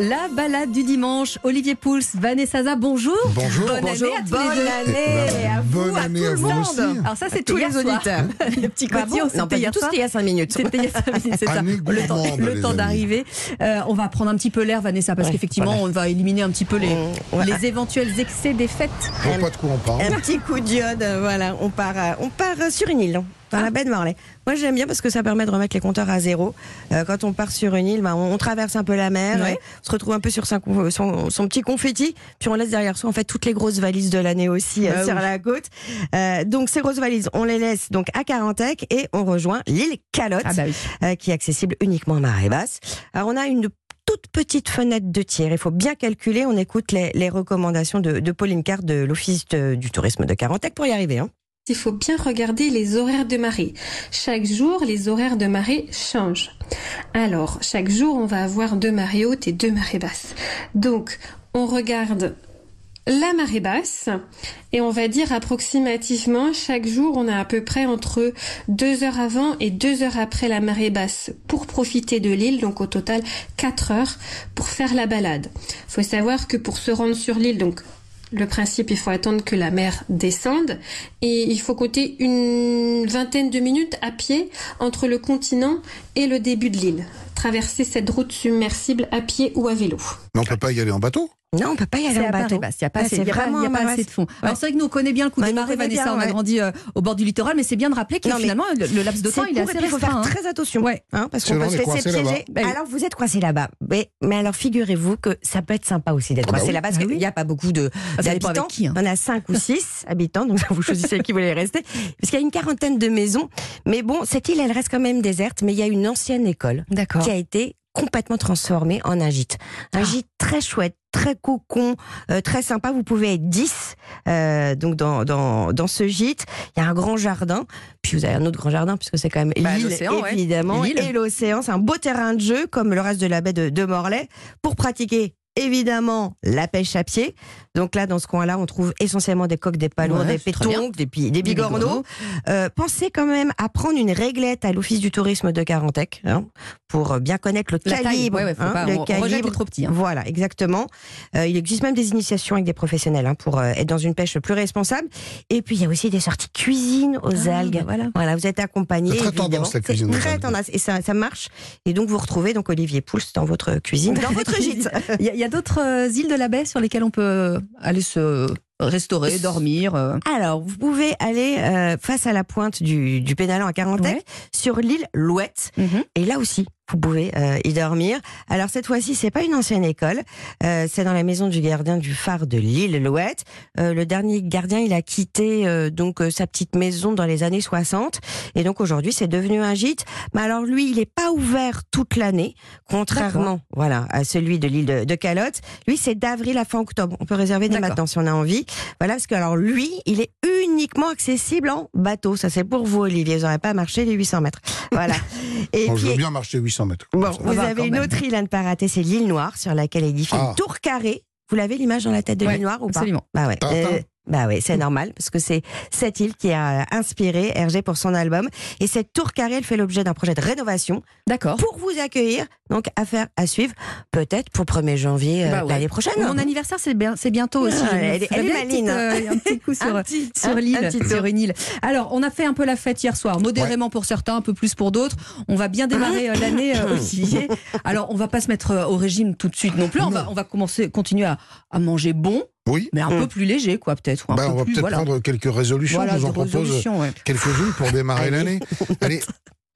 La balade du dimanche, Olivier Pouls, Vanessa Zaza, bonjour. Bonjour. Bonne Bonjour. année à tous Bonne les deux. année à vous, Bonne à année tout à le monde. aussi. Alors ça, c'est tous les auditeurs. Le petit côté, bon non, pas du tout, c'était il y a 5 minutes. C'était il y a cinq minutes, c'est ça. Année Le temps, le d'arriver. Euh, on va prendre un petit peu l'air, Vanessa, parce Ouais, qu'effectivement, voilà. on va éliminer un petit peu les, ouais. les éventuels excès des fêtes. Je vois pas de quoi on parle. Un petit coup d'iode, voilà, on part, euh, on part euh, sur une île, dans Ah. la baie de Morlaix. Moi j'aime bien parce que ça permet de remettre les compteurs à zéro. Euh, quand on part sur une île, ben, on, on traverse un peu la mer, Ouais. on se retrouve un peu sur son, son, son petit confetti, puis on laisse derrière soi en fait toutes les grosses valises de l'année aussi euh, Bah sur oui. la côte. Euh, donc ces grosses valises, on les laisse donc à Carantec et on rejoint l'île Calotte. Ah bah oui. qui est accessible uniquement à marée basse. Alors on a une toute petite fenêtre de tir. Il faut bien calculer. On écoute les, les recommandations de, de Pauline Cart de l'Office du tourisme de Carantec pour y arriver. hein. Il faut bien regarder les horaires de marée. Chaque jour, les horaires de marée changent. Alors, chaque jour, on va avoir deux marées hautes et deux marées basses. Donc, on regarde la marée basse et on va dire approximativement chaque jour on a à peu près entre deux heures avant et deux heures après la marée basse pour profiter de l'île donc au total quatre heures pour faire la balade. Faut savoir que pour se rendre sur l'île donc le principe, il faut attendre que la mer descende et il faut compter une vingtaine de minutes à pied entre le continent et le début de l'île. Traverser cette route submersible à pied ou à vélo. Mais on peut pas y aller en bateau? Non, on peut pas y aller en bateau. marée basse. Il n'y a pas, Ah, assez, y a pas- y pas assez de basse. fond. Alors c'est vrai que nous on connaît bien le coup Ouais, des marées, Vanessa. bien, On a grandi euh, au bord du littoral, mais c'est bien de rappeler que finalement le, le laps de temps il est assez faut faire hein. très attention. Ouais. hein, parce qu'on peut se laisser piéger. Bah oui. Alors vous êtes coincé là-bas. Mais, mais alors figurez-vous que ça peut être sympa aussi d'être Ah bah coincé oui. là-bas parce Ah qu'il n'y a pas beaucoup de Ah, d'habitants. hein. On a 5 ou 6 habitants, donc vous choisissez qui vous voulez rester. Parce qu'il y a une quarantaine de maisons. Mais bon, cette île, elle reste quand même déserte, mais il y a une ancienne école qui a été complètement transformée en un gîte. Un Ah. gîte très chouette, très cocon, euh, très sympa. Vous pouvez être 10 euh, donc dans, dans, dans ce gîte. Il y a un grand jardin. Puis vous avez un autre grand jardin, puisque c'est quand même Bah, l'île, ouais. évidemment. Et l'océan, c'est un beau terrain de jeu, comme le reste de la baie de, de Morlaix, pour pratiquer évidemment la pêche à pied. Donc là, dans ce coin-là, on trouve essentiellement des coques, des palourdes, Ouais, des pétonques, des, pi- des Des bigorneaux. Euh, pensez quand même à prendre une réglette à l'Office du tourisme de Carantec hein, pour bien connaître le La taille, calibre. ouais, ouais, faut hein, pas- le on- calibre. trop petits, hein. Voilà, exactement. Euh, il existe même des initiations avec des professionnels hein, pour euh, être dans une pêche plus responsable. Et puis il y a aussi des sorties cuisine aux Ah, algues. bah voilà. Voilà, vous êtes accompagné. C'est très évidemment. tendance, la cuisine très tendance et ça, ça marche. Et donc vous retrouvez donc Olivier Pouls dans votre cuisine, dans votre gîte. Il y a, il y a d'autres euh, îles de la baie sur lesquelles on peut euh, aller se restaurer, dormir. euh. Alors, vous pouvez aller euh, face à la pointe du, du Pénalan à Carantec, Ouais. sur l'île Louette. Mhm. Et là aussi, vous pouvez euh, y dormir. Alors cette fois-ci, c'est pas une ancienne école, euh, c'est dans la maison du gardien du phare de l'île Louette. Euh, le dernier gardien, il a quitté euh, donc euh, sa petite maison dans les années 60, et donc aujourd'hui, c'est devenu un gîte. Mais alors lui, il est pas ouvert toute l'année, contrairement voilà à celui de l'île de, de Calotte. Lui, c'est d'avril à fin octobre. On peut réserver dès maintenant si on a envie. Voilà, parce que alors lui, il est uniquement accessible en bateau. Ça, c'est pour vous, Olivier. Vous n'aurez pas marché les 800 mètres. Voilà. Et Bon, Je veux bien marcher 800 mètres. Bon, vous va, avez une même. autre île à ne pas rater, c'est l'île Noire, sur laquelle est édifiée Ah. une tour carrée. Vous l'avez l'image dans la tête de Ouais, l'île Noire ou pas? absolument. Bah ouais. Tintin. Bah ouais, c'est normal parce que c'est cette île qui a euh, inspiré Hergé pour son album et cette tour carrée, elle fait l'objet d'un projet de rénovation D'accord. pour vous accueillir. Donc affaire à suivre, peut-être pour 1er janvier euh, Bah ouais. l'année prochaine. Mon anniversaire, c'est bien, c'est bientôt aussi. Ah, elle est- elle est maline, petite, euh, un petit coup sur, petit- sur l'île, sur une île. Alors, on a fait un peu la fête hier soir, modérément pour certains, un peu plus pour d'autres. On va bien démarrer euh, l'année euh, aussi. Alors, on va pas se mettre au régime tout de suite non plus. On va, on va commencer, continuer à, à manger bon, Oui. mais un peu plus léger, quoi, peut-être. Bah, peu on va peut-être voilà. prendre quelques résolutions. Voilà, Je vous en propose ouais. quelques-unes pour démarrer l'année. Allez.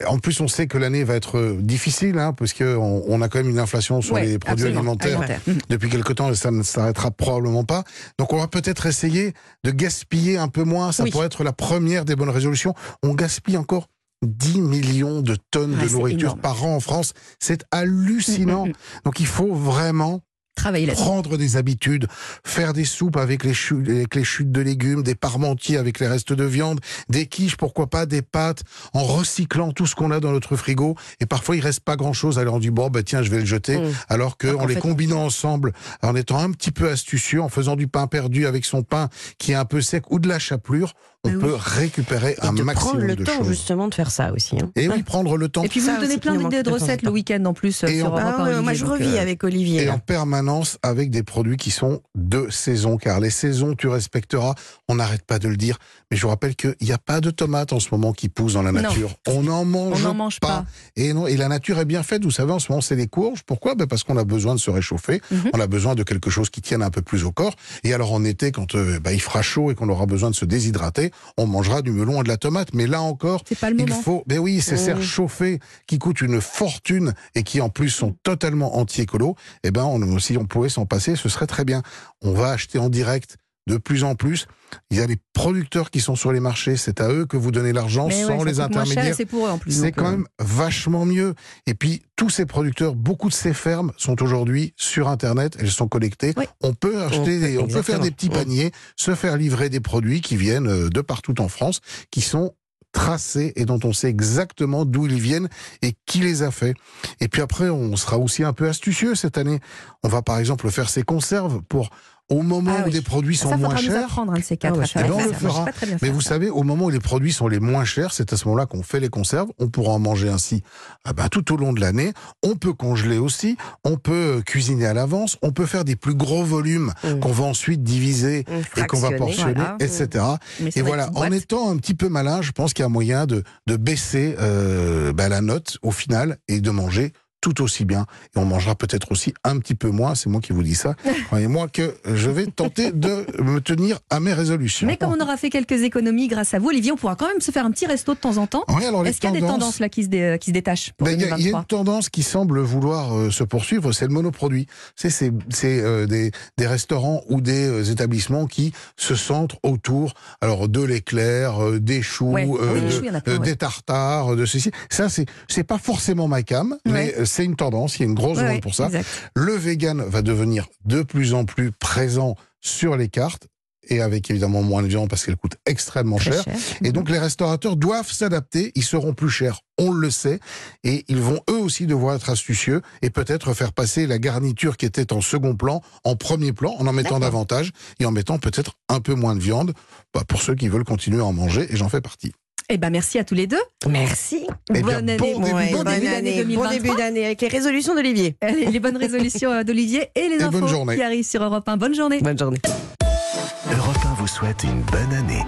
En plus, on sait que l'année va être euh, difficile, hein, parce qu'on on a quand même une inflation sur les produits alimentaires alimentaire. Mm. depuis quelque temps et ça ne s'arrêtera probablement pas. Donc, on va peut-être essayer de gaspiller un peu moins. Ça Oui. pourrait être la première des bonnes résolutions. On gaspille encore 10 millions de tonnes Ah, de nourriture énorme. par an en France. C'est hallucinant. Mm, Donc, il faut vraiment Travailler prendre des habitudes, faire des soupes avec les, chutes, avec les chutes de légumes, des parmentiers avec les restes de viande, des quiches, pourquoi pas, des pâtes, en recyclant tout ce qu'on a dans notre frigo. Et parfois, il reste pas grand-chose. Alors on dit, bon, bah, tiens, je vais le jeter. Mmh. Alors que Alors en qu'en les fait, combinant ensemble, en étant un petit peu astucieux, en faisant du pain perdu avec son pain qui est un peu sec ou de la chapelure, on oui. peut récupérer Et un de maximum prendre le de temps choses. justement de faire ça aussi. hein. Et oui, prendre le temps. Et puis vous nous donnez plein me d'idées de en recettes le week-end en plus euh, Et sur Europe Ah 1, ouais, moi je revis euh, avec Olivier. Et là. en permanence avec des produits qui sont de saison, car les saisons, tu respecteras. On n'arrête pas de le dire, mais je vous rappelle qu'il n'y a pas de tomates en ce moment qui poussent dans la Non. nature. On n'en mange, On n'en mange pas. Et, non, et la nature est bien faite. Vous savez, en ce moment, c'est les courges. Pourquoi? Ben Parce qu'on a besoin de se réchauffer. Mhm. On a besoin de quelque chose qui tienne un peu plus au corps. Et alors en été, quand euh, ben, il fera chaud et qu'on aura besoin de se déshydrater, on mangera du melon et de la tomate. Mais là encore, C'est pas le il faut, ben oui, ces Mmh. serres chauffées qui coûtent une fortune et qui en plus sont totalement anti-écolo. Eh ben, on, si on pouvait s'en passer, ce serait très bien. On va acheter en direct de plus en plus. Il y a les producteurs qui sont sur les marchés. C'est à eux que vous donnez l'argent sans ouais, les intermédiaires. C'est pour eux en plus. C'est donc, quand euh, même vachement mieux. Et puis, tous ces producteurs, beaucoup de ces fermes sont aujourd'hui sur Internet. Elles sont connectées. Oui. On peut acheter, On peut- des- on peut faire des petits paniers, se faire livrer des produits qui viennent euh, de partout en France, qui sont tracés et dont on sait exactement d'où ils viennent et qui les a fait. Et puis après, on sera aussi un peu astucieux cette année. On va par exemple faire ses conserves pour au moment Ah où oui. des produits sont Ça moins chers. un de ces quatre Ah ouais, la ben, on le fera. pas très bien Mais vous ça. savez, au moment où les produits sont les moins chers, c'est à ce moment-là qu'on fait les conserves. On pourra en manger ainsi ah ben, tout au long de l'année. On peut congeler aussi. On peut euh, cuisiner à l'avance. On peut faire des plus gros volumes Mm. qu'on va ensuite diviser Mmh, et qu'on va portionner, Voilà. etc. Mais Et vrai, voilà, en étant un petit peu malin, je pense qu'il y a moyen de, de baisser euh, ben, la note au final et de manger tout aussi bien. Et on mangera peut-être aussi un petit peu moins, c'est moi qui vous dis ça. Croyez-moi que je vais tenter de me tenir à mes résolutions. Mais comme on aura fait quelques économies grâce à vous, Olivier, on pourra quand même se faire un petit resto de temps en temps. Oui, Est-ce qu'il y a des tendances- là qui se, dé- qui se détachent Ben, Il y, a- il y a 2023 une tendance qui semble vouloir euh, se poursuivre, c'est le monoproduit. C'est euh, des, des restaurants ou des euh, établissements qui se centrent autour alors de l'éclair, euh, des choux, Ouais. Oui, les de- choux, il y en a plein, ouais. des tartares, de ceci. Ça c'est pas forcément ma cam, mais Ouais. C'est une tendance. Il y a une grosse demande ouais, pour ça. exact. Le vegan va devenir de plus en plus présent sur les cartes et avec évidemment moins de viande parce qu'elle coûte extrêmement cher. cher. Et donc les restaurateurs doivent s'adapter, ils seront plus chers, on le sait, et ils vont eux aussi devoir être astucieux et peut-être faire passer la garniture qui était en second plan en premier plan en en mettant davantage et en mettant peut-être un peu moins de viande bah, pour ceux qui veulent continuer à en manger, et j'en fais partie. Eh ben merci à tous les deux. Merci. Eh bien, bonne année, bon début Ouais, bon bonne début d'année année, bon 2023. début d'année avec les résolutions d'Olivier. Les bonnes résolutions euh, d'Olivier et les Et bonne infos journée. qui arrivent sur Europe 1. Bonne journée. Bonne journée. Europe 1 vous souhaite une bonne année.